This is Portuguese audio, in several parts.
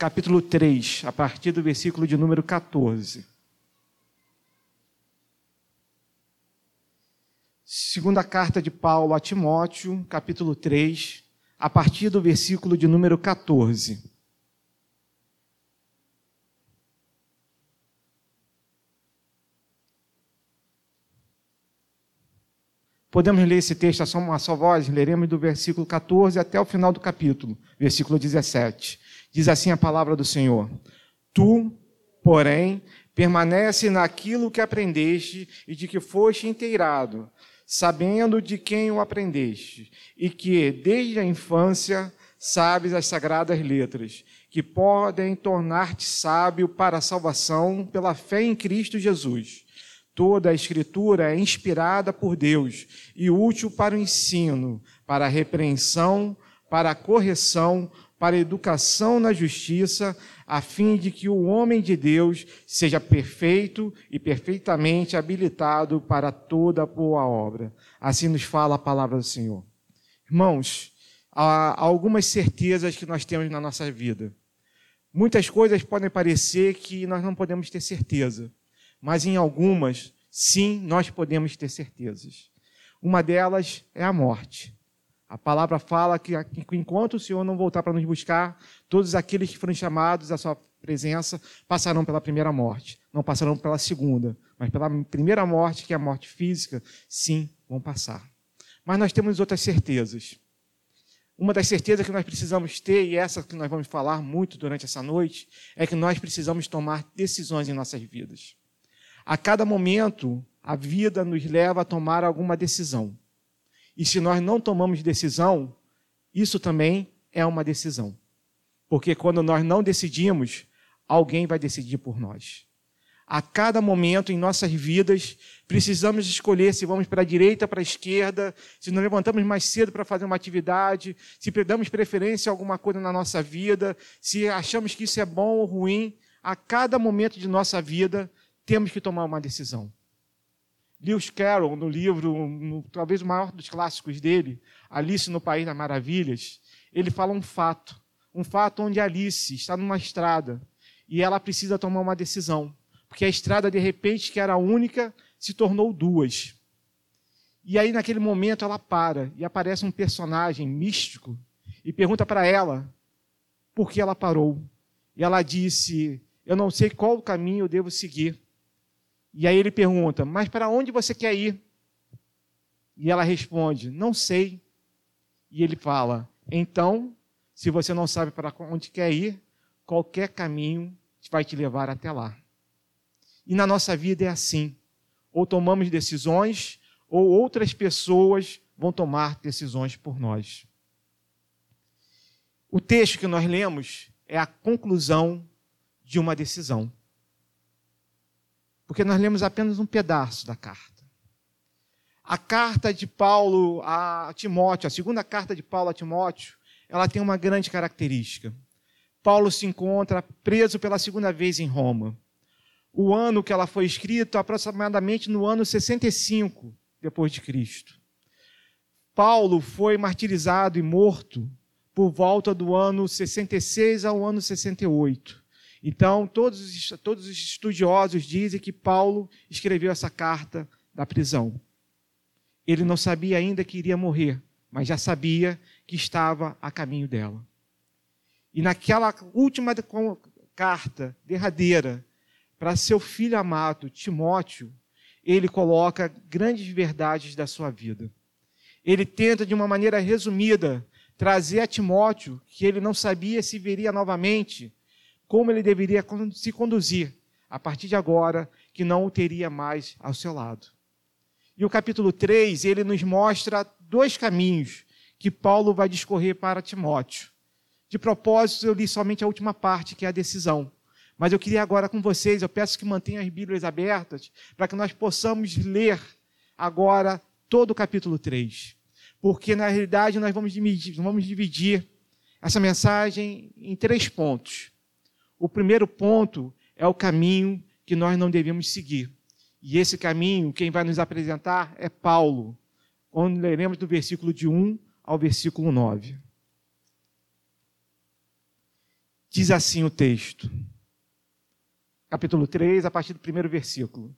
capítulo 3, a partir do versículo de número 14. Segunda carta de Paulo a Timóteo, capítulo 3, a partir do versículo de número 14. Podemos ler esse texto a uma só voz? Leremos do versículo 14 até o final do capítulo, versículo 17. Diz assim a palavra do Senhor: Tu, porém, permanece naquilo que aprendeste e de que foste inteirado, sabendo de quem o aprendeste, e que, desde a infância, sabes as sagradas letras, que podem tornar-te sábio para a salvação pela fé em Cristo Jesus. Toda a Escritura é inspirada por Deus e útil para o ensino, para a repreensão, para a correção, para educação na justiça, a fim de que o homem de Deus seja perfeito e perfeitamente habilitado para toda boa obra. Assim nos fala a palavra do Senhor. Irmãos, há algumas certezas que nós temos na nossa vida. Muitas coisas podem parecer que nós não podemos ter certeza mas em algumas, sim, nós podemos ter certezas. Uma delas é a morte. A palavra fala que enquanto o Senhor não voltar para nos buscar, todos aqueles que foram chamados à sua presença passarão pela primeira morte. Não passarão pela segunda, mas pela primeira morte, que é a morte física, sim, vão passar. Mas nós temos outras certezas. Uma das certezas que nós precisamos ter, e essa que nós vamos falar muito durante essa noite, é que nós precisamos tomar decisões em nossas vidas. A cada momento, a vida nos leva a tomar alguma decisão. E se nós não tomamos decisão, isso também é uma decisão. Porque quando nós não decidimos, alguém vai decidir por nós. A cada momento em nossas vidas, precisamos escolher se vamos para a direita, para a esquerda, se nos levantamos mais cedo para fazer uma atividade, se damos preferência a alguma coisa na nossa vida, se achamos que isso é bom ou ruim. A cada momento de nossa vida, temos que tomar uma decisão. Lewis Carroll, no livro, no, talvez o maior dos clássicos dele, Alice no País das Maravilhas, ele fala um fato. Um fato onde Alice está numa estrada e ela precisa tomar uma decisão. Porque a estrada, de repente, que era única, se tornou duas. E aí, naquele momento, ela para e aparece um personagem místico e pergunta para ela por que ela parou. E ela disse: Eu não sei qual caminho eu devo seguir e aí ele pergunta: Mas para onde você quer ir? E ela responde: Não sei. E ele fala: Então, se você não sabe para onde quer ir, qualquer caminho vai te levar até lá. E na nossa vida é assim: ou tomamos decisões, ou outras pessoas vão tomar decisões por nós. O texto que nós lemos é a conclusão de uma decisão porque nós lemos apenas um pedaço da carta. A carta de Paulo a Timóteo, a segunda carta de Paulo a Timóteo, ela tem uma grande característica. Paulo se encontra preso pela segunda vez em Roma. O ano que ela foi escrita, aproximadamente no ano 65 depois de Cristo. Paulo foi martirizado e morto por volta do ano 66 ao ano 68. Então, todos os, todos os estudiosos dizem que Paulo escreveu essa carta da prisão. Ele não sabia ainda que iria morrer, mas já sabia que estava a caminho dela. E naquela última carta derradeira para seu filho amado, Timóteo, ele coloca grandes verdades da sua vida. Ele tenta, de uma maneira resumida, trazer a Timóteo que ele não sabia se veria novamente, como ele deveria se conduzir a partir de agora, que não o teria mais ao seu lado. E o capítulo 3, ele nos mostra dois caminhos que Paulo vai discorrer para Timóteo. De propósito, eu li somente a última parte, que é a decisão. Mas eu queria agora com vocês, eu peço que mantenham as Bíblias abertas, para que nós possamos ler agora todo o capítulo 3. Porque, na realidade, nós vamos dividir, vamos dividir essa mensagem em três pontos. O primeiro ponto é o caminho que nós não devemos seguir. E esse caminho, quem vai nos apresentar é Paulo, onde leremos do versículo de 1 ao versículo 9. Diz assim o texto, capítulo 3, a partir do primeiro versículo.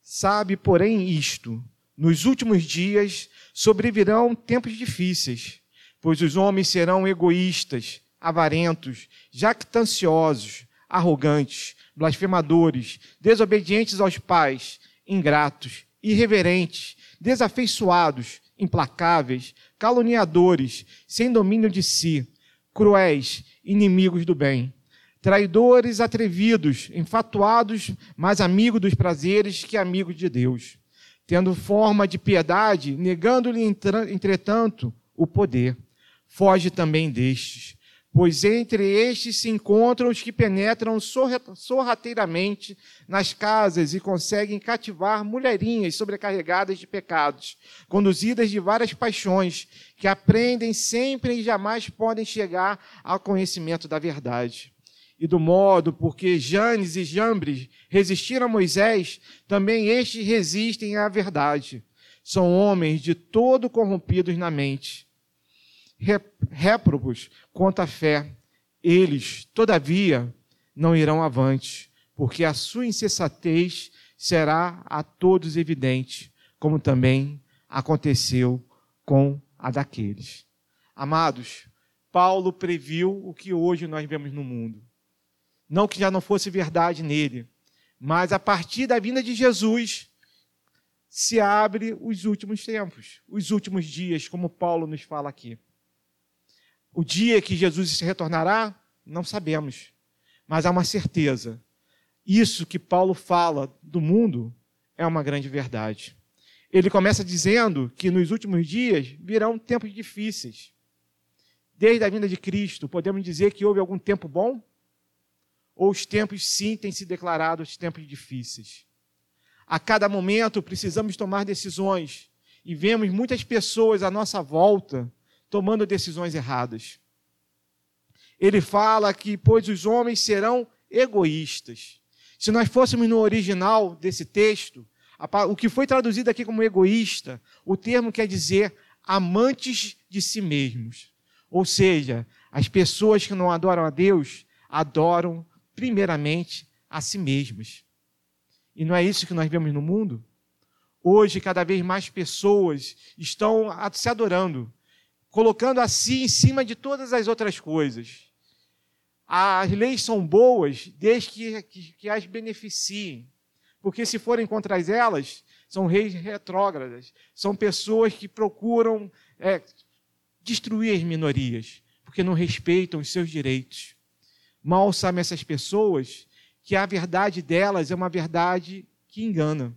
Sabe, porém, isto: nos últimos dias sobrevirão tempos difíceis, pois os homens serão egoístas, avarentos, jactanciosos, arrogantes, blasfemadores, desobedientes aos pais, ingratos, irreverentes, desafeiçoados, implacáveis, caluniadores, sem domínio de si, cruéis, inimigos do bem, traidores atrevidos, enfatuados, mais amigos dos prazeres que amigos de Deus, tendo forma de piedade, negando-lhe, entretanto, o poder. Foge também destes pois entre estes se encontram os que penetram sorrateiramente nas casas e conseguem cativar mulherinhas sobrecarregadas de pecados, conduzidas de várias paixões, que aprendem sempre e jamais podem chegar ao conhecimento da verdade. E do modo porque Janes e Jambres resistiram a Moisés, também estes resistem à verdade. São homens de todo corrompidos na mente réprobos quanto à fé. Eles, todavia, não irão avante, porque a sua insensatez será a todos evidente, como também aconteceu com a daqueles. Amados, Paulo previu o que hoje nós vemos no mundo. Não que já não fosse verdade nele, mas a partir da vinda de Jesus se abre os últimos tempos, os últimos dias, como Paulo nos fala aqui. O dia que Jesus retornará, não sabemos. Mas há uma certeza. Isso que Paulo fala do mundo é uma grande verdade. Ele começa dizendo que nos últimos dias virão tempos difíceis. Desde a vinda de Cristo, podemos dizer que houve algum tempo bom? Ou os tempos sim têm se declarado os tempos difíceis? A cada momento precisamos tomar decisões e vemos muitas pessoas à nossa volta tomando decisões erradas. Ele fala que, pois os homens serão egoístas. Se nós fôssemos no original desse texto, o que foi traduzido aqui como egoísta, o termo quer dizer amantes de si mesmos. Ou seja, as pessoas que não adoram a Deus adoram primeiramente a si mesmas. E não é isso que nós vemos no mundo? Hoje, cada vez mais pessoas estão se adorando, colocando a si em cima de todas as outras coisas. As leis são boas desde que, que, que as beneficiem, porque se forem contra elas, são reis retrógradas, são pessoas que procuram é, destruir as minorias, porque não respeitam os seus direitos. Mal sabem essas pessoas que a verdade delas é uma verdade que engana.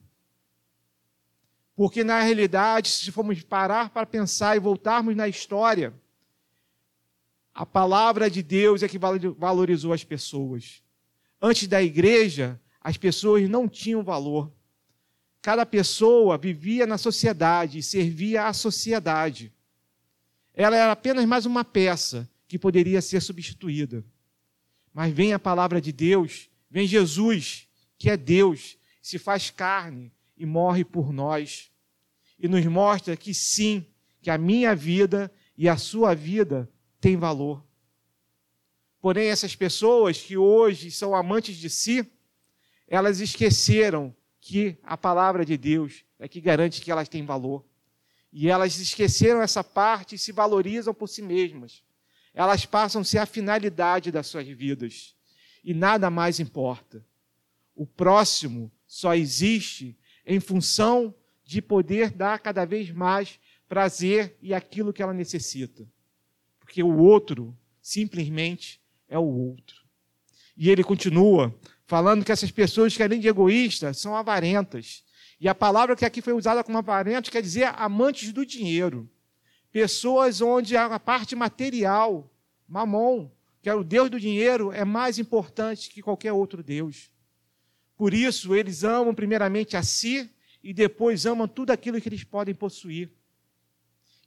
Porque, na realidade, se formos parar para pensar e voltarmos na história, a palavra de Deus é que valorizou as pessoas. Antes da igreja, as pessoas não tinham valor. Cada pessoa vivia na sociedade e servia à sociedade. Ela era apenas mais uma peça que poderia ser substituída. Mas vem a palavra de Deus, vem Jesus, que é Deus, se faz carne e morre por nós. E nos mostra que sim, que a minha vida e a sua vida têm valor. Porém, essas pessoas que hoje são amantes de si, elas esqueceram que a palavra de Deus é que garante que elas têm valor. E elas esqueceram essa parte e se valorizam por si mesmas. Elas passam a ser a finalidade das suas vidas. E nada mais importa. O próximo só existe em função de poder dar cada vez mais prazer e aquilo que ela necessita. Porque o outro simplesmente é o outro. E ele continua falando que essas pessoas que além de egoístas são avarentas. E a palavra que aqui foi usada como avarento quer dizer amantes do dinheiro. Pessoas onde a parte material, mamon, que é o Deus do dinheiro, é mais importante que qualquer outro Deus. Por isso, eles amam primeiramente a si e depois amam tudo aquilo que eles podem possuir.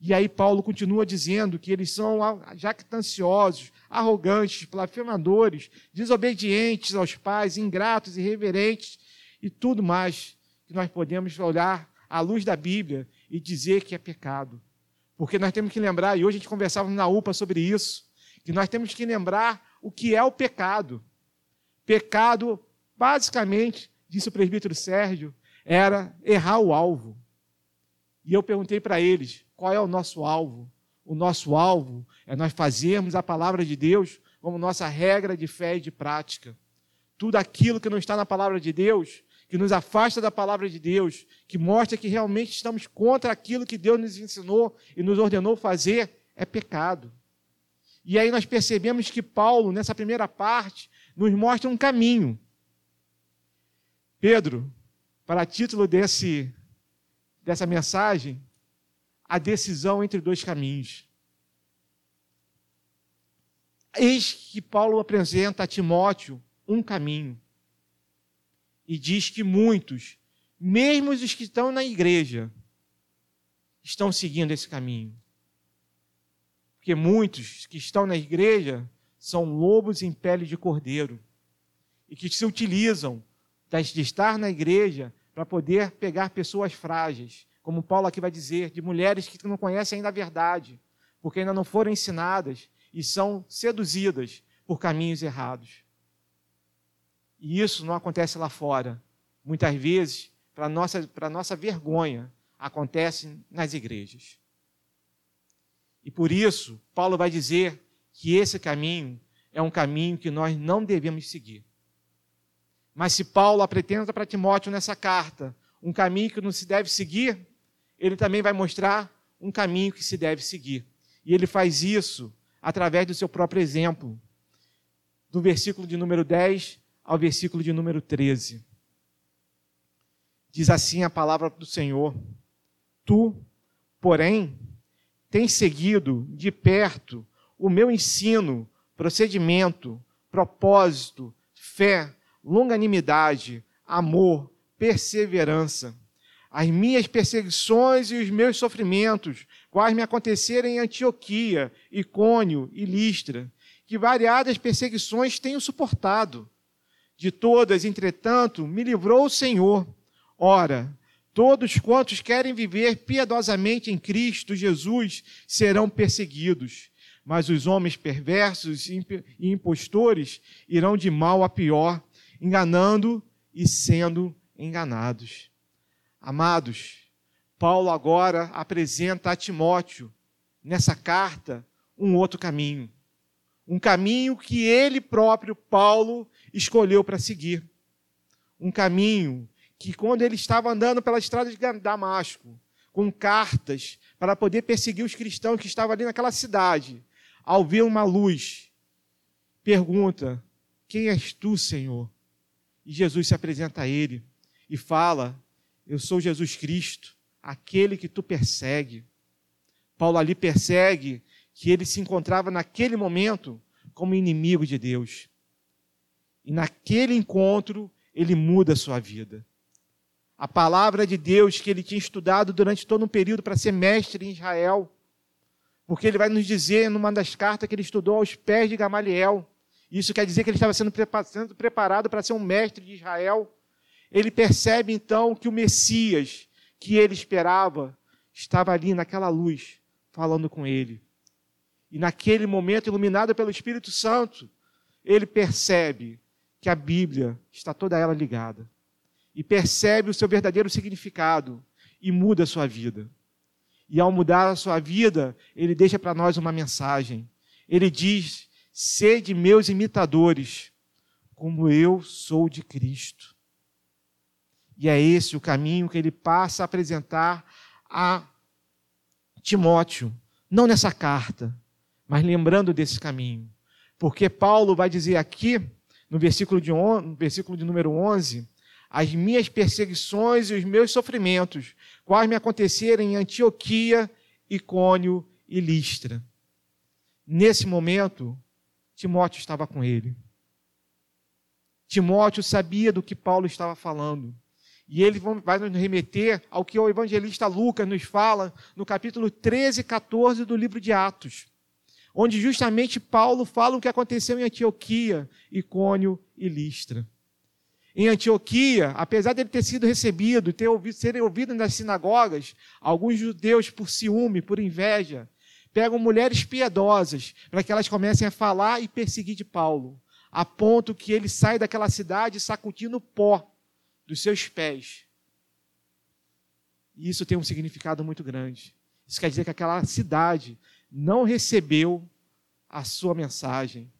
E aí Paulo continua dizendo que eles são jactanciosos, arrogantes, blasfemadores, desobedientes aos pais, ingratos, irreverentes e tudo mais que nós podemos olhar à luz da Bíblia e dizer que é pecado. Porque nós temos que lembrar, e hoje a gente conversava na UPA sobre isso, que nós temos que lembrar o que é o pecado. Pecado, basicamente, disse o presbítero Sérgio, era errar o alvo. E eu perguntei para eles: qual é o nosso alvo? O nosso alvo é nós fazermos a palavra de Deus como nossa regra de fé e de prática. Tudo aquilo que não está na palavra de Deus, que nos afasta da palavra de Deus, que mostra que realmente estamos contra aquilo que Deus nos ensinou e nos ordenou fazer, é pecado. E aí nós percebemos que Paulo, nessa primeira parte, nos mostra um caminho. Pedro, para título desse, dessa mensagem, a decisão entre dois caminhos. Eis que Paulo apresenta a Timóteo um caminho. E diz que muitos, mesmo os que estão na igreja, estão seguindo esse caminho. Porque muitos que estão na igreja são lobos em pele de cordeiro e que se utilizam de estar na igreja para poder pegar pessoas frágeis, como Paulo aqui vai dizer, de mulheres que não conhecem ainda a verdade, porque ainda não foram ensinadas e são seduzidas por caminhos errados. E isso não acontece lá fora. Muitas vezes, para nossa, para nossa vergonha, acontece nas igrejas. E por isso, Paulo vai dizer que esse caminho é um caminho que nós não devemos seguir. Mas se Paulo apresenta para Timóteo nessa carta um caminho que não se deve seguir, ele também vai mostrar um caminho que se deve seguir. E ele faz isso através do seu próprio exemplo. Do versículo de número 10 ao versículo de número 13. Diz assim a palavra do Senhor: Tu, porém, tens seguido de perto o meu ensino, procedimento, propósito, fé, longanimidade, amor, perseverança as minhas perseguições e os meus sofrimentos, quais me aconteceram em Antioquia, Icônio e Listra, que variadas perseguições tenho suportado. De todas, entretanto, me livrou o Senhor. Ora, todos quantos querem viver piedosamente em Cristo Jesus serão perseguidos, mas os homens perversos e impostores irão de mal a pior, enganando e sendo enganados. Amados, Paulo agora apresenta a Timóteo, nessa carta, um outro caminho. Um caminho que ele próprio, Paulo, escolheu para seguir. Um caminho que, quando ele estava andando pela estrada de Damasco, com cartas para poder perseguir os cristãos que estavam ali naquela cidade, ao ver uma luz, pergunta: Quem és tu, Senhor? E Jesus se apresenta a ele e fala eu sou Jesus Cristo, aquele que tu persegue. Paulo ali persegue que ele se encontrava naquele momento como inimigo de Deus. E naquele encontro, ele muda a sua vida. A palavra de Deus que ele tinha estudado durante todo um período para ser mestre em Israel, porque ele vai nos dizer numa das cartas que ele estudou aos pés de Gamaliel. Isso quer dizer que ele estava sendo preparado para ser um mestre de Israel ele percebe então que o Messias que ele esperava estava ali naquela luz, falando com ele. E naquele momento, iluminado pelo Espírito Santo, ele percebe que a Bíblia está toda ela ligada. E percebe o seu verdadeiro significado e muda a sua vida. E ao mudar a sua vida, ele deixa para nós uma mensagem. Ele diz: Sede meus imitadores, como eu sou de Cristo. E é esse o caminho que ele passa a apresentar a Timóteo, não nessa carta, mas lembrando desse caminho. Porque Paulo vai dizer aqui, no versículo de, on, no versículo de número 11, as minhas perseguições e os meus sofrimentos, quais me aconteceram em Antioquia, Icônio e Listra. Nesse momento, Timóteo estava com ele. Timóteo sabia do que Paulo estava falando. E ele vai nos remeter ao que o evangelista Lucas nos fala no capítulo 13 e 14 do livro de Atos, onde justamente Paulo fala o que aconteceu em Antioquia, Icônio e Listra. Em Antioquia, apesar de ele ter sido recebido, ter ouvido, ouvido nas sinagogas, alguns judeus, por ciúme, por inveja, pegam mulheres piedosas para que elas comecem a falar e perseguir de Paulo, a ponto que ele sai daquela cidade sacudindo pó dos seus pés. E isso tem um significado muito grande. Isso quer dizer que aquela cidade não recebeu a sua mensagem.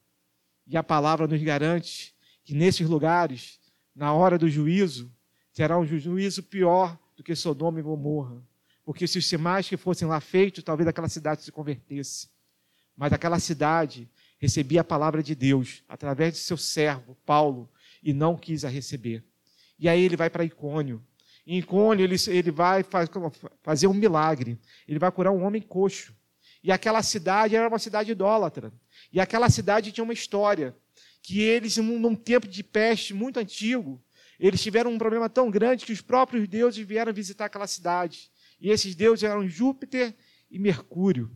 E a palavra nos garante que nesses lugares, na hora do juízo, terá um juízo pior do que Sodoma e Gomorra. Porque se os sinais que fossem lá feitos, talvez aquela cidade se convertesse. Mas aquela cidade recebia a palavra de Deus através de seu servo, Paulo, e não quis a receber. E aí ele vai para Icônio. Em Icônio ele, ele vai faz, fazer um milagre. Ele vai curar um homem coxo. E aquela cidade era uma cidade idólatra. E aquela cidade tinha uma história. Que eles, num tempo de peste muito antigo, eles tiveram um problema tão grande que os próprios deuses vieram visitar aquela cidade. E esses deuses eram Júpiter e Mercúrio.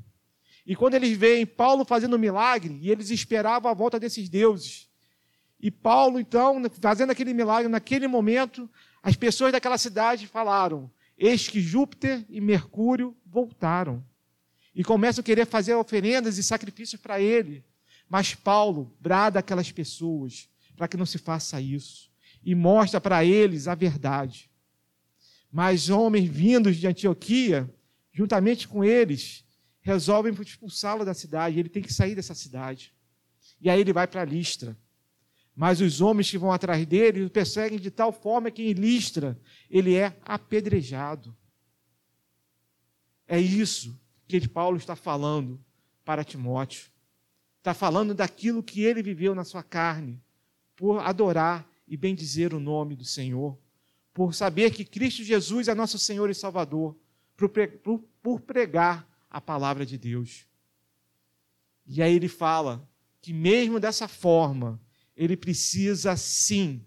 E quando eles veem Paulo fazendo um milagre, e eles esperavam a volta desses deuses. E Paulo, então, fazendo aquele milagre, naquele momento, as pessoas daquela cidade falaram: Eis que Júpiter e Mercúrio voltaram. E começam a querer fazer oferendas e sacrifícios para ele. Mas Paulo brada aquelas pessoas para que não se faça isso e mostra para eles a verdade. Mas homens vindos de Antioquia, juntamente com eles, resolvem expulsá-lo da cidade. Ele tem que sair dessa cidade. E aí ele vai para Listra. Mas os homens que vão atrás dele o perseguem de tal forma que em Listra ele é apedrejado. É isso que Paulo está falando para Timóteo. Está falando daquilo que ele viveu na sua carne, por adorar e bendizer o nome do Senhor, por saber que Cristo Jesus é nosso Senhor e Salvador, por pregar a palavra de Deus. E aí ele fala que, mesmo dessa forma, ele precisa sim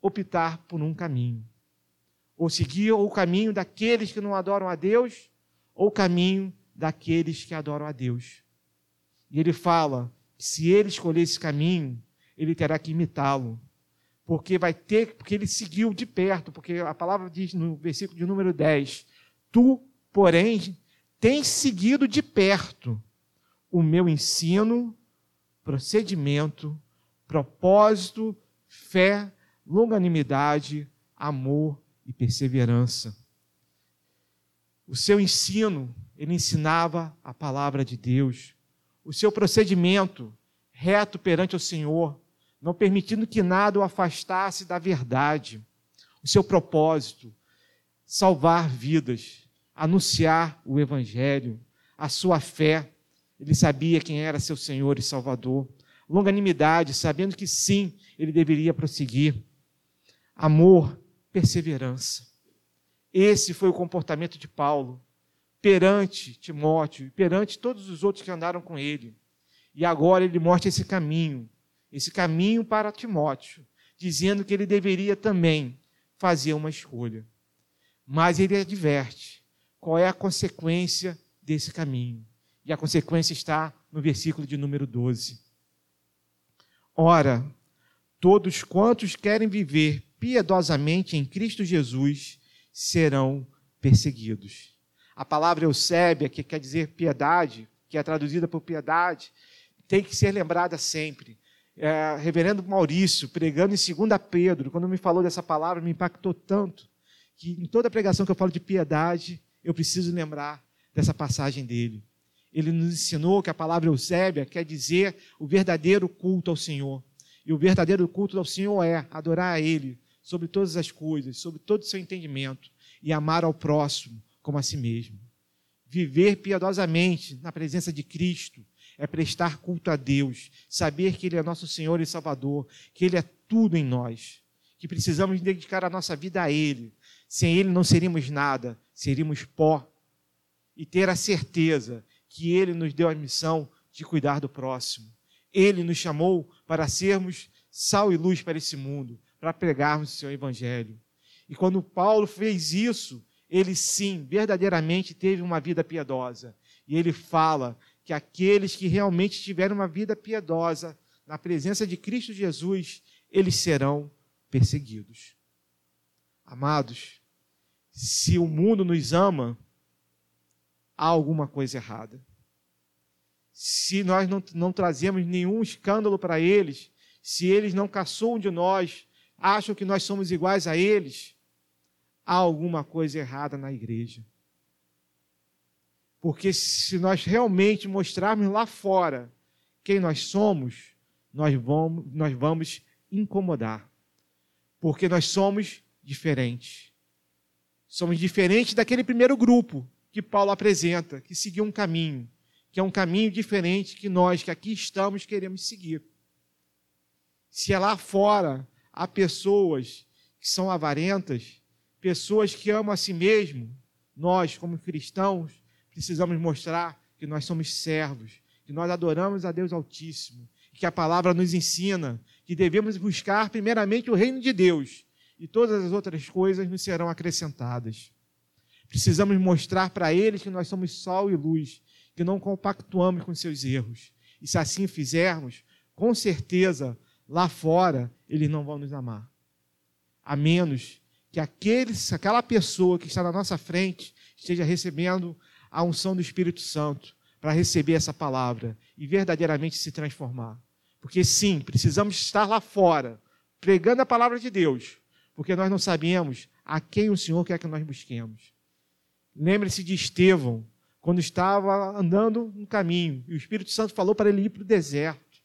optar por um caminho. Ou seguir o caminho daqueles que não adoram a Deus, ou o caminho daqueles que adoram a Deus. E ele fala que se ele escolher esse caminho, ele terá que imitá-lo porque vai ter, porque ele seguiu de perto, porque a palavra diz no versículo de número 10: Tu, porém, tens seguido de perto o meu ensino, procedimento, propósito, fé, longanimidade, amor e perseverança. O seu ensino, ele ensinava a palavra de Deus. O seu procedimento, reto perante o Senhor, não permitindo que nada o afastasse da verdade. O seu propósito, salvar vidas, anunciar o Evangelho, a sua fé. Ele sabia quem era seu Senhor e Salvador. Longanimidade, sabendo que sim, ele deveria prosseguir. Amor, perseverança. Esse foi o comportamento de Paulo perante Timóteo e perante todos os outros que andaram com ele. E agora ele mostra esse caminho esse caminho para Timóteo, dizendo que ele deveria também fazer uma escolha. Mas ele adverte qual é a consequência desse caminho. E a consequência está no versículo de número 12. Ora, todos quantos querem viver piedosamente em Cristo Jesus serão perseguidos. A palavra eusébia, que quer dizer piedade, que é traduzida por piedade, tem que ser lembrada sempre é, reverendo Maurício, pregando em 2 Pedro, quando me falou dessa palavra, me impactou tanto, que em toda pregação que eu falo de piedade, eu preciso lembrar dessa passagem dele. Ele nos ensinou que a palavra Eusébia quer dizer o verdadeiro culto ao Senhor. E o verdadeiro culto ao Senhor é adorar a Ele sobre todas as coisas, sobre todo o seu entendimento, e amar ao próximo como a si mesmo. Viver piedosamente na presença de Cristo é prestar culto a Deus, saber que Ele é nosso Senhor e Salvador, que Ele é tudo em nós, que precisamos dedicar a nossa vida a Ele. Sem Ele não seríamos nada, seríamos pó. E ter a certeza que Ele nos deu a missão de cuidar do próximo. Ele nos chamou para sermos sal e luz para esse mundo, para pregarmos o seu Evangelho. E quando Paulo fez isso, ele sim, verdadeiramente teve uma vida piedosa. E ele fala que aqueles que realmente tiveram uma vida piedosa na presença de Cristo Jesus, eles serão perseguidos. Amados, se o mundo nos ama, há alguma coisa errada. se nós não, não trazemos nenhum escândalo para eles, se eles não caçoam de nós, acham que nós somos iguais a eles, há alguma coisa errada na igreja. Porque se nós realmente mostrarmos lá fora quem nós somos, nós vamos, nós vamos incomodar. Porque nós somos diferentes. Somos diferentes daquele primeiro grupo que Paulo apresenta, que seguiu um caminho, que é um caminho diferente que nós que aqui estamos queremos seguir. Se é lá fora há pessoas que são avarentas, pessoas que amam a si mesmo, nós, como cristãos, precisamos mostrar que nós somos servos, que nós adoramos a Deus Altíssimo, que a palavra nos ensina que devemos buscar primeiramente o reino de Deus e todas as outras coisas nos serão acrescentadas. Precisamos mostrar para eles que nós somos sol e luz, que não compactuamos com seus erros. E se assim fizermos, com certeza, lá fora, eles não vão nos amar. A menos que aqueles, aquela pessoa que está na nossa frente esteja recebendo a unção do Espírito Santo para receber essa palavra e verdadeiramente se transformar. Porque sim, precisamos estar lá fora, pregando a palavra de Deus, porque nós não sabemos a quem o Senhor quer que nós busquemos. Lembre-se de Estevão, quando estava andando no caminho, e o Espírito Santo falou para ele ir para o deserto.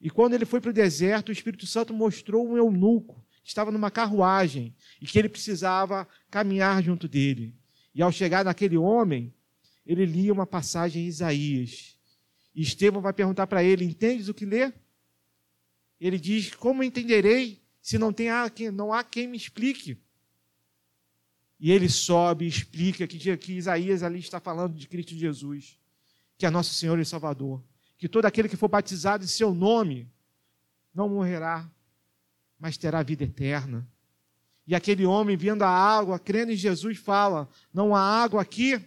E quando ele foi para o deserto, o Espírito Santo mostrou um eunuco que estava numa carruagem e que ele precisava caminhar junto dele. E ao chegar naquele homem, ele lia uma passagem em Isaías. E Estevão vai perguntar para ele: Entendes o que lê? Ele diz: Como entenderei se não, tem, não há quem me explique? E ele sobe e explica que, que Isaías ali está falando de Cristo Jesus, que é nosso Senhor e Salvador. Que todo aquele que for batizado em seu nome não morrerá, mas terá vida eterna. E aquele homem, vendo a água, crendo em Jesus, fala: Não há água aqui,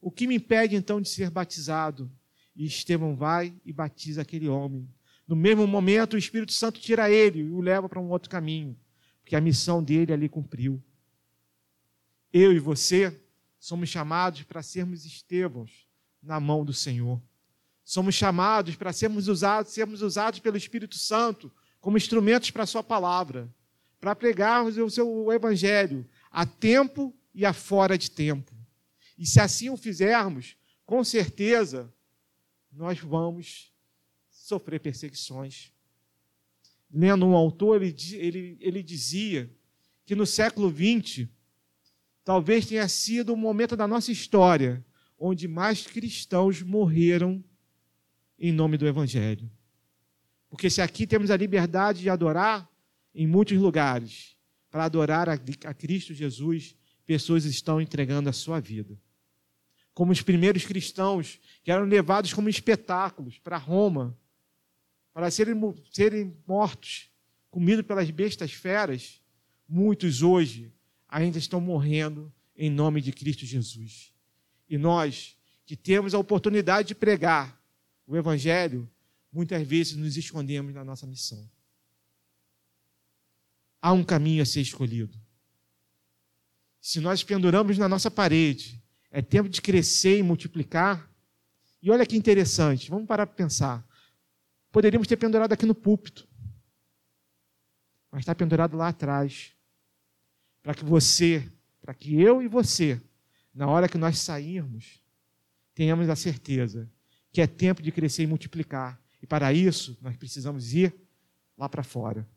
o que me impede então de ser batizado? E Estevão vai e batiza aquele homem. No mesmo momento, o Espírito Santo tira ele e o leva para um outro caminho, porque a missão dele ali cumpriu. Eu e você somos chamados para sermos Estevãos na mão do Senhor. Somos chamados para sermos usados, sermos usados pelo Espírito Santo como instrumentos para a sua palavra, para pregarmos o seu evangelho a tempo e a fora de tempo. E se assim o fizermos, com certeza, nós vamos sofrer perseguições. Lendo um autor, ele, ele, ele dizia que no século XX, talvez tenha sido o momento da nossa história onde mais cristãos morreram em nome do Evangelho. Porque se aqui temos a liberdade de adorar em muitos lugares, para adorar a, a Cristo Jesus, pessoas estão entregando a sua vida como os primeiros cristãos, que eram levados como espetáculos para Roma, para serem, serem mortos, comidos pelas bestas feras, muitos hoje ainda estão morrendo em nome de Cristo Jesus. E nós, que temos a oportunidade de pregar o Evangelho, muitas vezes nos escondemos na nossa missão. Há um caminho a ser escolhido. Se nós penduramos na nossa parede é tempo de crescer e multiplicar. E olha que interessante, vamos parar para pensar. Poderíamos ter pendurado aqui no púlpito, mas está pendurado lá atrás, para que você, para que eu e você, na hora que nós sairmos, tenhamos a certeza que é tempo de crescer e multiplicar. E para isso, nós precisamos ir lá para fora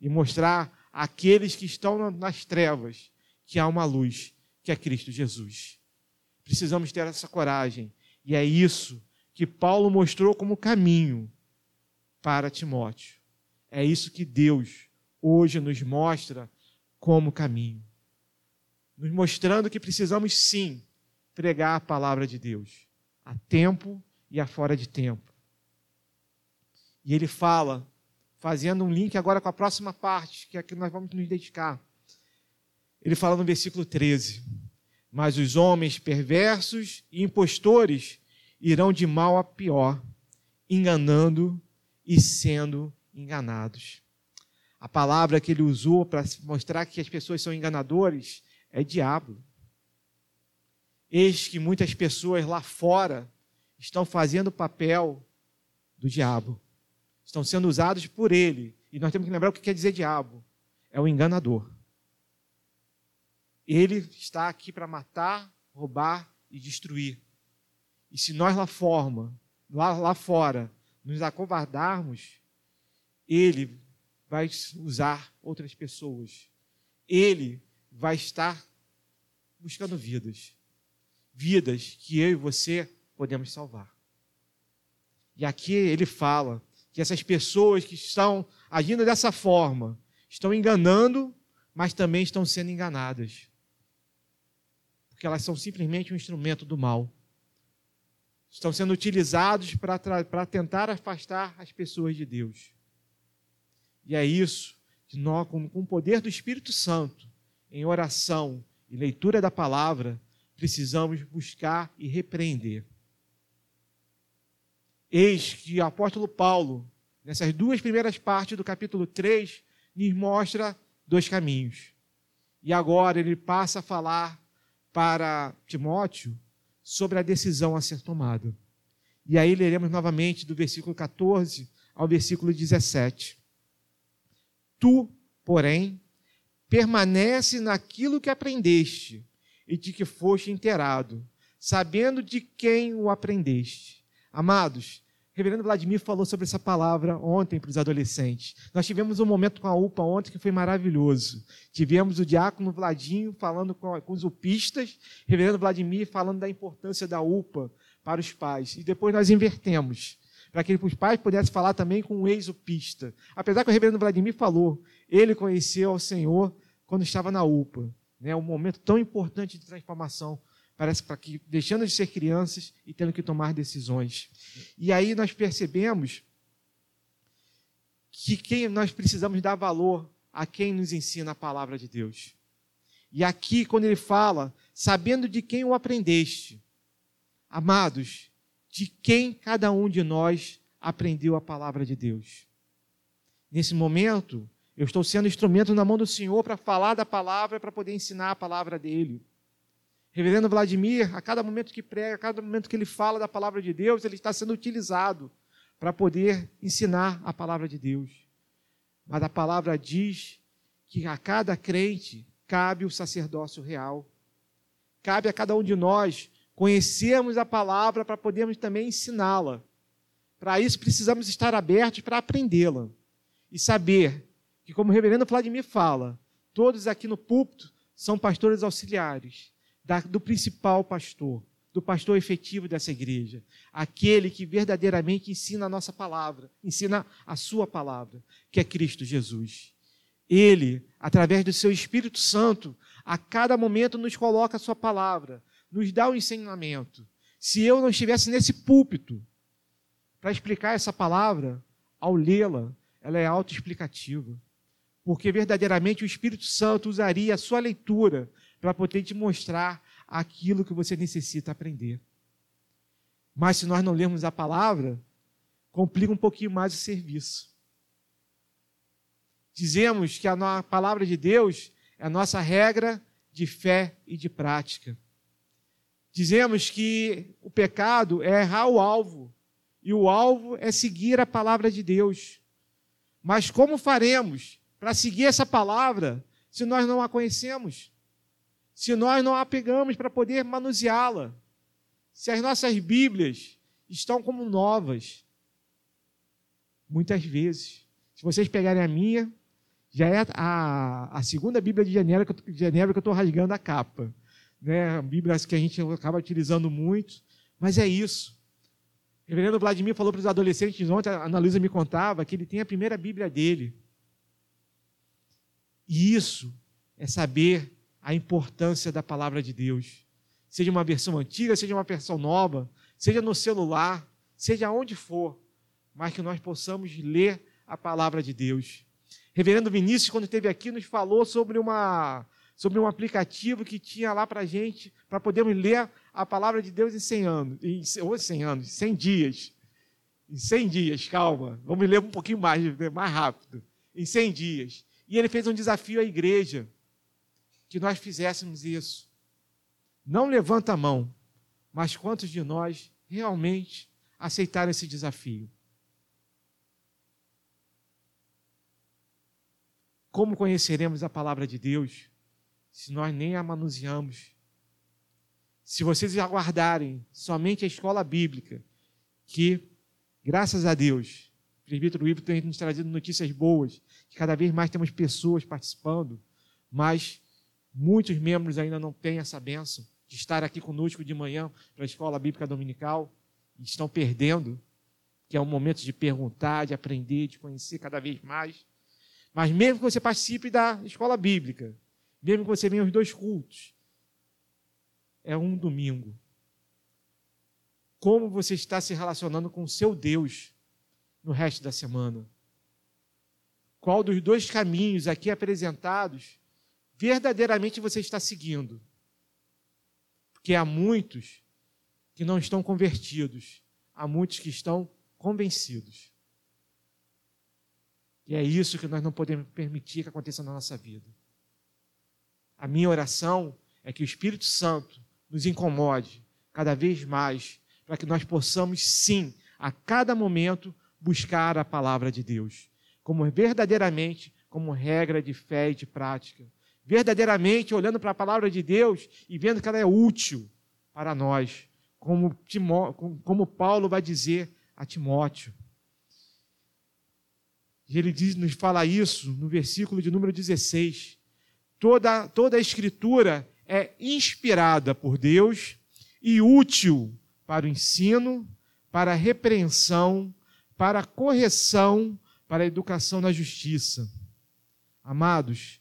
e mostrar àqueles que estão nas trevas que há uma luz, que é Cristo Jesus. Precisamos ter essa coragem. E é isso que Paulo mostrou como caminho para Timóteo. É isso que Deus hoje nos mostra como caminho. Nos mostrando que precisamos sim pregar a palavra de Deus, a tempo e a fora de tempo. E ele fala, fazendo um link agora com a próxima parte, que é a que nós vamos nos dedicar. Ele fala no versículo 13: mas os homens perversos e impostores irão de mal a pior, enganando e sendo enganados. A palavra que ele usou para mostrar que as pessoas são enganadores é diabo. Eis que muitas pessoas lá fora estão fazendo o papel do diabo. Estão sendo usados por ele. E nós temos que lembrar o que quer dizer diabo: é o enganador. Ele está aqui para matar, roubar e destruir. E se nós lá, forma, lá, lá fora nos acovardarmos, ele vai usar outras pessoas. Ele vai estar buscando vidas. Vidas que eu e você podemos salvar. E aqui ele fala que essas pessoas que estão agindo dessa forma estão enganando, mas também estão sendo enganadas. Porque elas são simplesmente um instrumento do mal. Estão sendo utilizados para tentar afastar as pessoas de Deus. E é isso que nós, com, com o poder do Espírito Santo, em oração e leitura da palavra, precisamos buscar e repreender. Eis que o apóstolo Paulo, nessas duas primeiras partes do capítulo 3, nos mostra dois caminhos. E agora ele passa a falar para Timóteo sobre a decisão a ser tomada. E aí leremos novamente do versículo 14 ao versículo 17. Tu, porém, permanece naquilo que aprendeste e de que foste inteirado, sabendo de quem o aprendeste. Amados, reverendo Vladimir falou sobre essa palavra ontem para os adolescentes. Nós tivemos um momento com a UPA ontem que foi maravilhoso. Tivemos o diácono Vladinho falando com, com os upistas, reverendo Vladimir falando da importância da UPA para os pais. E depois nós invertemos, para que os pais pudessem falar também com o ex-upista. Apesar que o reverendo Vladimir falou, ele conheceu o Senhor quando estava na UPA. Né, um momento tão importante de transformação parece para que deixando de ser crianças e tendo que tomar decisões. E aí nós percebemos que quem nós precisamos dar valor a quem nos ensina a palavra de Deus. E aqui quando ele fala, sabendo de quem o aprendeste, amados, de quem cada um de nós aprendeu a palavra de Deus. Nesse momento, eu estou sendo instrumento na mão do Senhor para falar da palavra, para poder ensinar a palavra dele. Reverendo Vladimir, a cada momento que prega, a cada momento que ele fala da palavra de Deus, ele está sendo utilizado para poder ensinar a palavra de Deus. Mas a palavra diz que a cada crente cabe o sacerdócio real. Cabe a cada um de nós conhecermos a palavra para podermos também ensiná-la. Para isso precisamos estar abertos para aprendê-la e saber que, como o reverendo Vladimir fala, todos aqui no púlpito são pastores auxiliares da, do principal pastor, do pastor efetivo dessa igreja, aquele que verdadeiramente ensina a nossa palavra, ensina a sua palavra, que é Cristo Jesus. Ele, através do seu Espírito Santo, a cada momento nos coloca a sua palavra, nos dá o ensinamento. Se eu não estivesse nesse púlpito para explicar essa palavra, ao lê-la, ela é autoexplicativa. Porque verdadeiramente o Espírito Santo usaria a sua leitura para poder te mostrar aquilo que você necessita aprender. Mas se nós não lermos a palavra, complica um pouquinho mais o serviço. Dizemos que a palavra de Deus é a nossa regra de fé e de prática. Dizemos que o pecado é errar o alvo, e o alvo é seguir a palavra de Deus. Mas como faremos para seguir essa palavra se nós não a conhecemos? Se nós não a pegamos para poder manuseá-la, se as nossas Bíblias estão como novas, muitas vezes, se vocês pegarem a minha, já é a, a segunda Bíblia de Genebra que, eu estou rasgando a capa. Né? Bíblia que a gente acaba utilizando muito, mas é isso. O reverendo Vladimir falou para os adolescentes ontem, a Ana Luísa me contava, que ele tem a primeira Bíblia dele. E isso é saber a importância da palavra de Deus. Seja uma versão antiga, seja uma versão nova, seja no celular, seja onde for, mas que nós possamos ler a palavra de Deus. Reverendo Vinícius, quando esteve aqui, nos falou sobre, uma, sobre um aplicativo que tinha lá para a gente, para podermos ler a palavra de Deus em 100 anos, em, ou 100 anos, 100 dias. Em 100 dias, calma, vamos ler um pouquinho mais, mais rápido. Em 100 dias. E ele fez um desafio à igreja que nós fizéssemos isso. Não levanta a mão, mas quantos de nós realmente aceitar esse desafio. Como conheceremos a palavra de Deus se nós nem a manuseamos? Se vocês aguardarem somente a escola bíblica, que, graças a Deus, o presbítero Ivo tem nos trazido notícias boas, que cada vez mais temos pessoas participando, mas muitos membros ainda não têm essa benção de estar aqui conosco de manhã para a escola bíblica dominical e estão perdendo, que é um momento de perguntar, de aprender, de conhecer cada vez mais. Mas mesmo que você participe da escola bíblica, mesmo que você venha aos dois cultos, é um domingo. Como você está se relacionando com o seu Deus no resto da semana? Qual dos dois caminhos aqui apresentados verdadeiramente você está seguindo? Porque há muitos que não estão convertidos, há muitos que estão convencidos. E é isso que nós não podemos permitir que aconteça na nossa vida. A minha oração é que o Espírito Santo nos incomode cada vez mais, para que nós possamos, sim, a cada momento, buscar a palavra de Deus, como verdadeiramente, como regra de fé e de prática. Verdadeiramente olhando para a palavra de Deus e vendo que ela é útil para nós, como, Timó, como Paulo vai dizer a Timóteo. E ele diz, nos fala isso no versículo de número 16. Toda, toda a escritura é inspirada por Deus e útil para o ensino, para a repreensão, para a correção, para a educação na justiça. Amados,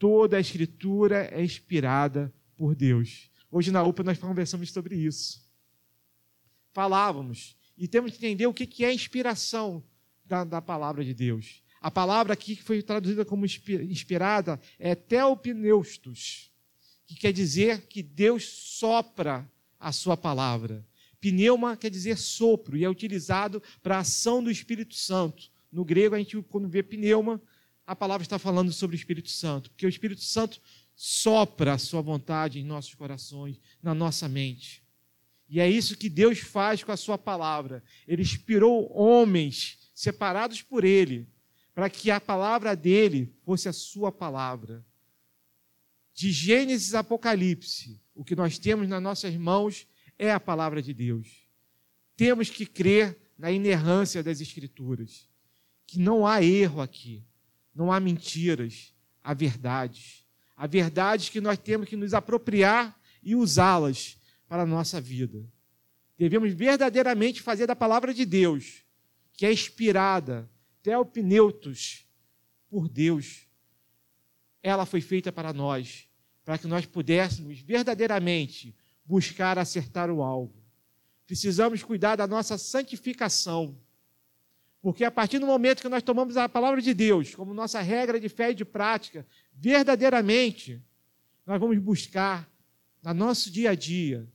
toda a escritura é inspirada por Deus. Hoje na UPA nós conversamos sobre isso. Falávamos e temos que entender o que é inspiração da, da palavra de Deus. A palavra aqui que foi traduzida como inspirada é teopneustos, que quer dizer que Deus sopra a sua palavra. Pneuma quer dizer sopro e é utilizado para a ação do Espírito Santo. No grego, a gente, quando vê pneuma, a palavra está falando sobre o Espírito Santo, porque o Espírito Santo sopra a sua vontade em nossos corações, na nossa mente. E é isso que Deus faz com a sua palavra. Ele inspirou homens separados por ele, para que a palavra dele fosse a sua palavra. De Gênesis a Apocalipse, o que nós temos nas nossas mãos é a palavra de Deus. Temos que crer na inerrância das Escrituras, que não há erro aqui, não há mentiras, há verdades. Há verdades que nós temos que nos apropriar e usá-las para a nossa vida. Devemos verdadeiramente fazer da palavra de Deus, que é inspirada, teopneutos, por Deus. Ela foi feita para nós, para que nós pudéssemos verdadeiramente buscar acertar o alvo. Precisamos cuidar da nossa santificação. Porque a partir do momento que nós tomamos a palavra de Deus como nossa regra de fé e de prática, verdadeiramente, nós vamos buscar, no nosso dia a dia,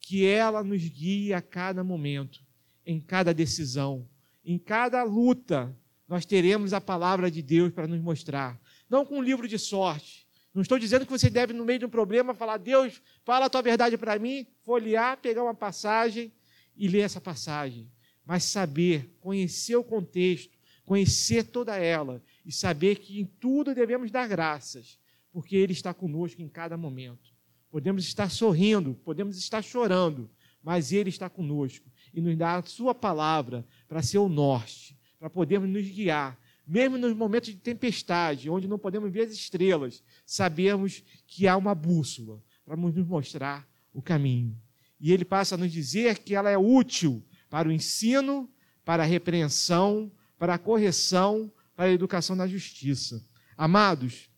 que ela nos guie a cada momento, em cada decisão, em cada luta, nós teremos a palavra de Deus para nos mostrar. Não com um livro de sorte. Não estou dizendo que você deve, no meio de um problema, falar, Deus, fala a tua verdade para mim, folhear, pegar uma passagem e ler essa passagem. Mas saber, conhecer o contexto, conhecer toda ela e saber que em tudo devemos dar graças, porque Ele está conosco em cada momento. Podemos estar sorrindo, podemos estar chorando, mas Ele está conosco e nos dá a Sua palavra para ser o norte, para podermos nos guiar. Mesmo nos momentos de tempestade, onde não podemos ver as estrelas, sabemos que há uma bússola para nos mostrar o caminho. E ele passa a nos dizer que ela é útil para o ensino, para a repreensão, para a correção, para a educação na justiça. Amados,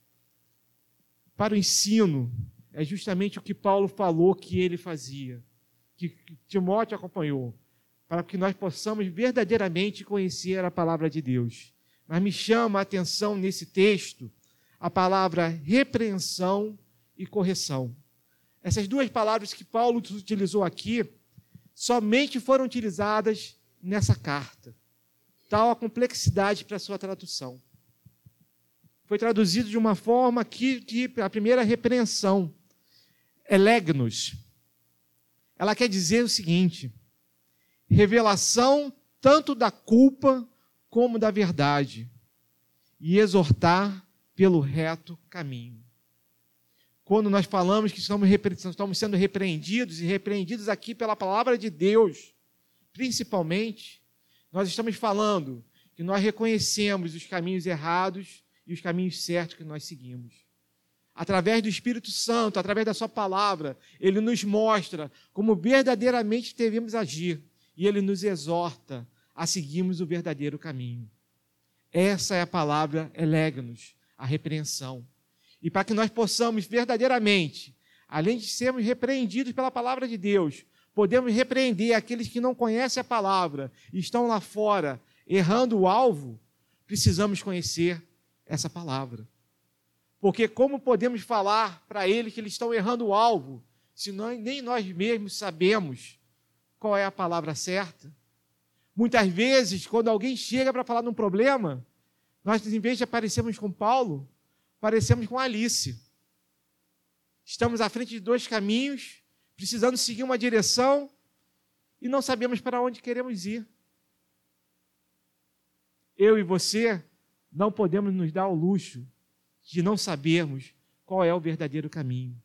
para o ensino, é justamente o que Paulo falou que ele fazia, que Timóteo acompanhou, para que nós possamos verdadeiramente conhecer a palavra de Deus. Mas me chama a atenção nesse texto a palavra repreensão e correção. Essas duas palavras que Paulo utilizou aqui somente foram utilizadas nessa carta. Tal a complexidade para sua tradução. Foi traduzido de uma forma que, que a primeira repreensão elegnos. Ela quer dizer o seguinte: revelação tanto da culpa como da verdade, e exortar pelo reto caminho. Quando nós falamos que estamos, estamos sendo repreendidos e repreendidos aqui pela palavra de Deus, principalmente, nós estamos falando que nós reconhecemos os caminhos errados e os caminhos certos que nós seguimos. Através do Espírito Santo, através da Sua palavra, Ele nos mostra como verdadeiramente devemos agir e Ele nos exorta a seguirmos o verdadeiro caminho. Essa é a palavra elegnos, a repreensão. E para que nós possamos verdadeiramente, além de sermos repreendidos pela palavra de Deus, podemos repreender aqueles que não conhecem a palavra e estão lá fora errando o alvo, precisamos conhecer essa palavra. Porque como podemos falar para eles que eles estão errando o alvo, se nós, nem nós mesmos sabemos qual é a palavra certa? Muitas vezes, quando alguém chega para falar de um problema, nós, em vez de aparecermos com Paulo, parecemos com Alice. Estamos à frente de dois caminhos, precisando seguir uma direção e não sabemos para onde queremos ir. Eu e você não podemos nos dar o luxo de não sabermos qual é o verdadeiro caminho.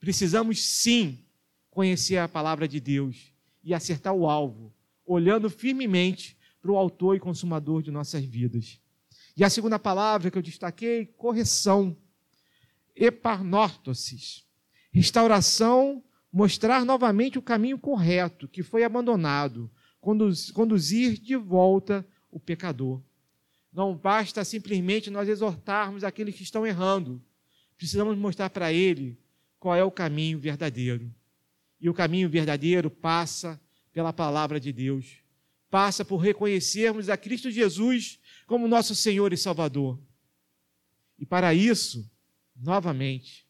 Precisamos sim conhecer a palavra de Deus e acertar o alvo, olhando firmemente para o autor e consumador de nossas vidas. E a segunda palavra que eu destaquei, correção, eparnortosis, restauração, mostrar novamente o caminho correto que foi abandonado, conduzir de volta o pecador. Não basta simplesmente nós exortarmos aqueles que estão errando. Precisamos mostrar para ele qual é o caminho verdadeiro. E o caminho verdadeiro passa pela palavra de Deus. Passa por reconhecermos a Cristo Jesus como nosso Senhor e Salvador. E para isso, novamente,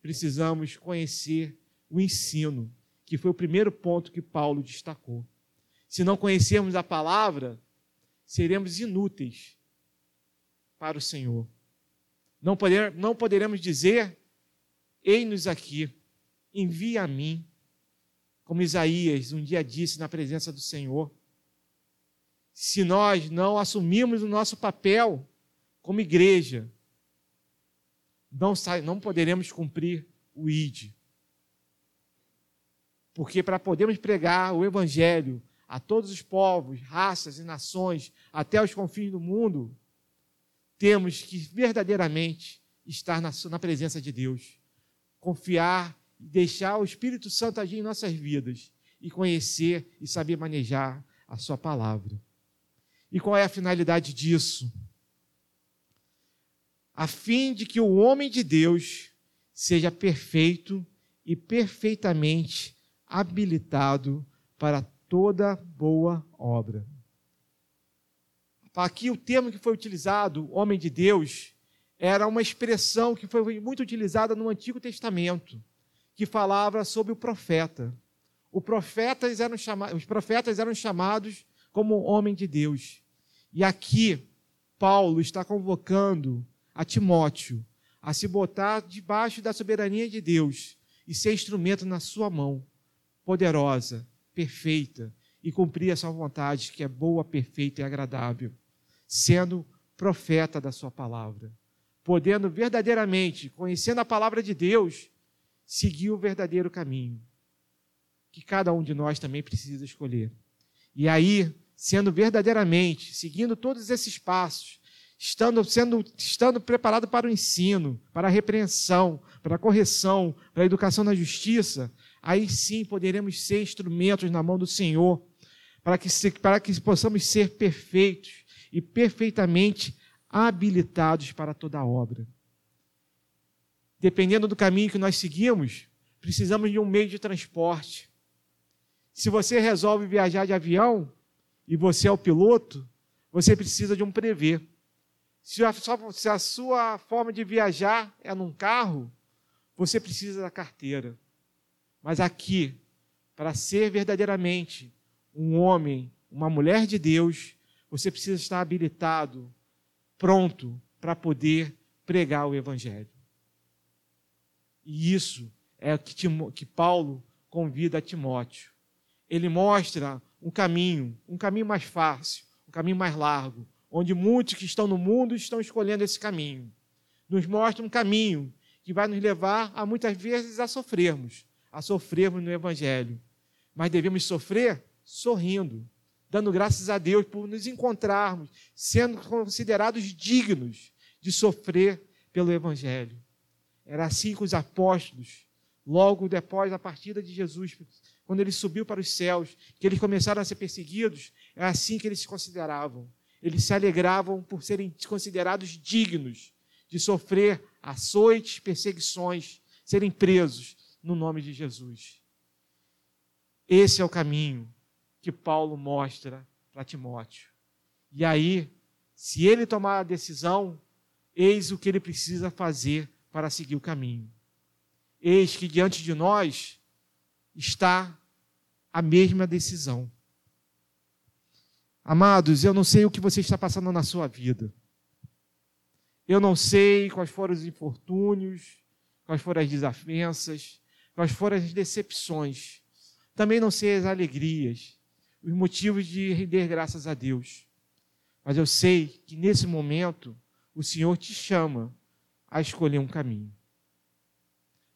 precisamos conhecer o ensino, que foi o primeiro ponto que Paulo destacou. Se não conhecermos a palavra, seremos inúteis para o Senhor. Não, poder, não poderemos dizer: Ei-nos aqui, envia a mim, como Isaías um dia disse na presença do Senhor se nós não assumirmos o nosso papel como igreja, não, não poderemos cumprir o ID. Porque para podermos pregar o Evangelho a todos os povos, raças e nações, até os confins do mundo, temos que verdadeiramente estar na, na presença de Deus, confiar e deixar o Espírito Santo agir em nossas vidas e conhecer e saber manejar a Sua palavra. E qual é a finalidade disso? A fim de que o homem de Deus seja perfeito e perfeitamente habilitado para toda boa obra. Aqui o termo que foi utilizado, homem de Deus, era uma expressão que foi muito utilizada no Antigo Testamento, que falava sobre o profeta. Profetas os profetas eram chamados como homem de Deus. E aqui, Paulo está convocando a Timóteo a se botar debaixo da soberania de Deus e ser instrumento na sua mão, poderosa, perfeita, e cumprir a sua vontade, que é boa, perfeita e agradável, sendo profeta da sua palavra, podendo verdadeiramente, conhecendo a palavra de Deus, seguir o verdadeiro caminho, que cada um de nós também precisa escolher. E aí, sendo verdadeiramente, seguindo todos esses passos, estando, sendo, estando preparado para o ensino, para a repreensão, para a correção, para a educação na justiça, aí sim poderemos ser instrumentos na mão do Senhor, para que, para que possamos ser perfeitos e perfeitamente habilitados para toda a obra. Dependendo do caminho que nós seguimos, precisamos de um meio de transporte. Se você resolve viajar de avião, e você é o piloto, você precisa de um prevê. Se a, sua, se a sua forma de viajar é num carro, você precisa da carteira. Mas aqui, para ser verdadeiramente um homem, uma mulher de Deus, você precisa estar habilitado, pronto para poder pregar o Evangelho. E isso é o que, que Paulo convida a Timóteo. ele mostra um caminho, um caminho mais fácil, um caminho mais largo, onde muitos que estão no mundo estão escolhendo esse caminho. Nos mostra um caminho que vai nos levar a muitas vezes a sofrermos, a sofrermos no Evangelho. Mas devemos sofrer sorrindo, dando graças a Deus por nos encontrarmos, sendo considerados dignos de sofrer pelo Evangelho. Era assim com os apóstolos, logo depois da partida de Jesus, quando ele subiu para os céus, que eles começaram a ser perseguidos, é assim que eles se consideravam. Eles se alegravam por serem considerados dignos de sofrer açoites, perseguições, serem presos no nome de Jesus. Esse é o caminho que Paulo mostra para Timóteo. E aí, se ele tomar a decisão, eis o que ele precisa fazer para seguir o caminho. Eis que diante de nós está a mesma decisão. Amados, eu não sei o que você está passando na sua vida. Eu não sei quais foram os infortúnios, quais foram as desavenças, quais foram as decepções. Também não sei as alegrias, os motivos de render graças a Deus. Mas eu sei que nesse momento o Senhor te chama a escolher um caminho.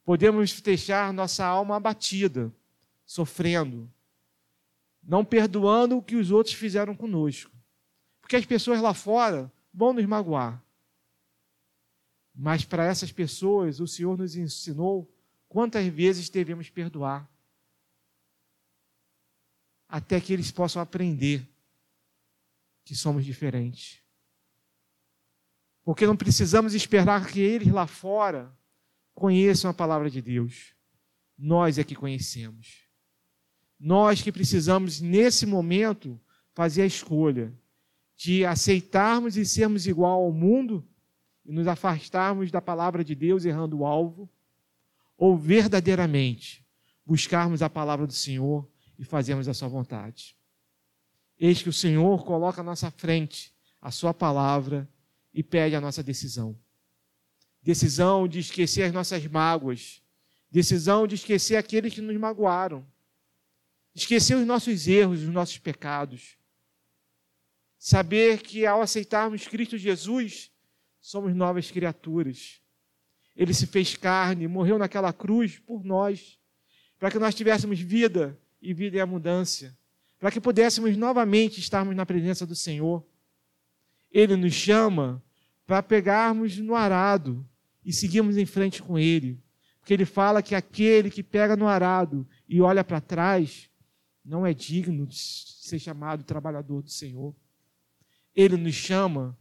Podemos deixar nossa alma abatida sofrendo, não perdoando o que os outros fizeram conosco. Porque as pessoas lá fora vão nos magoar. Mas para essas pessoas, o Senhor nos ensinou quantas vezes devemos perdoar. Até que eles possam aprender que somos diferentes. Porque não precisamos esperar que eles lá fora conheçam a palavra de Deus. Nós é que conhecemos. Nós que precisamos, nesse momento, fazer a escolha de aceitarmos e sermos igual ao mundo e nos afastarmos da palavra de Deus errando o alvo, ou verdadeiramente buscarmos a palavra do Senhor e fazermos a sua vontade. Eis que o Senhor coloca à nossa frente a sua palavra e pede a nossa decisão. Decisão de esquecer as nossas mágoas, decisão de esquecer aqueles que nos magoaram, esquecer os nossos erros, os nossos pecados. Saber que ao aceitarmos Cristo Jesus, somos novas criaturas. Ele se fez carne, morreu naquela cruz por nós, para que nós tivéssemos vida e vida em abundância, para que pudéssemos novamente estarmos na presença do Senhor. Ele nos chama para pegarmos no arado e seguirmos em frente com Ele. Porque Ele fala que aquele que pega no arado e olha para trás não é digno de ser chamado trabalhador do Senhor. Ele nos chama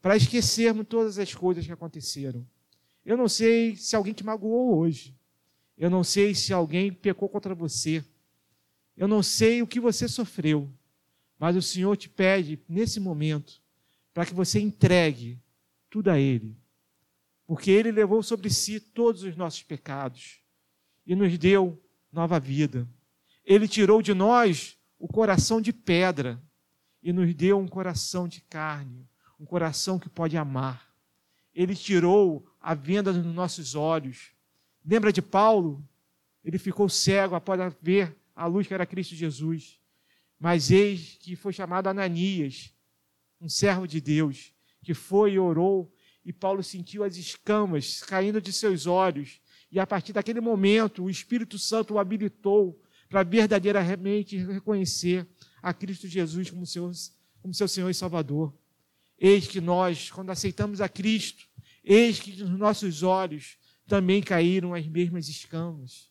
para esquecermos todas as coisas que aconteceram. Eu não sei se alguém te magoou hoje. Eu não sei se alguém pecou contra você. Eu não sei o que você sofreu. Mas o Senhor te pede, nesse momento, para que você entregue tudo a Ele. Porque Ele levou sobre si todos os nossos pecados e nos deu nova vida. Ele tirou de nós o coração de pedra e nos deu um coração de carne, um coração que pode amar. Ele tirou a venda dos nossos olhos. Lembra de Paulo? Ele ficou cego após ver a luz que era Cristo Jesus. Mas eis que foi chamado Ananias, um servo de Deus, que foi e orou, e Paulo sentiu as escamas caindo de seus olhos, e a partir daquele momento o Espírito Santo o habilitou para verdadeiramente reconhecer a Cristo Jesus como seu, como seu Senhor e Salvador. Eis que nós, quando aceitamos a Cristo, eis que nos nossos olhos também caíram as mesmas escamas.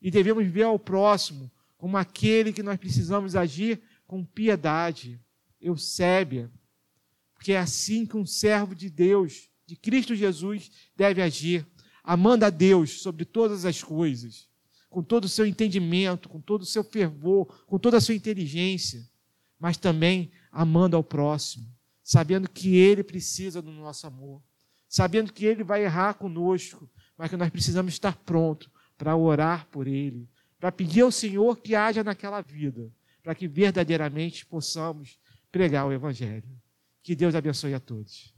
E devemos ver ao próximo como aquele que nós precisamos agir com piedade, eusébia, porque é assim que um servo de Deus, de Cristo Jesus, deve agir, amando a Deus sobre todas as coisas com todo o seu entendimento, com todo o seu fervor, com toda a sua inteligência, mas também amando ao próximo, sabendo que ele precisa do nosso amor, sabendo que ele vai errar conosco, mas que nós precisamos estar prontos para orar por ele, para pedir ao Senhor que haja naquela vida, para que verdadeiramente possamos pregar o Evangelho. Que Deus abençoe a todos.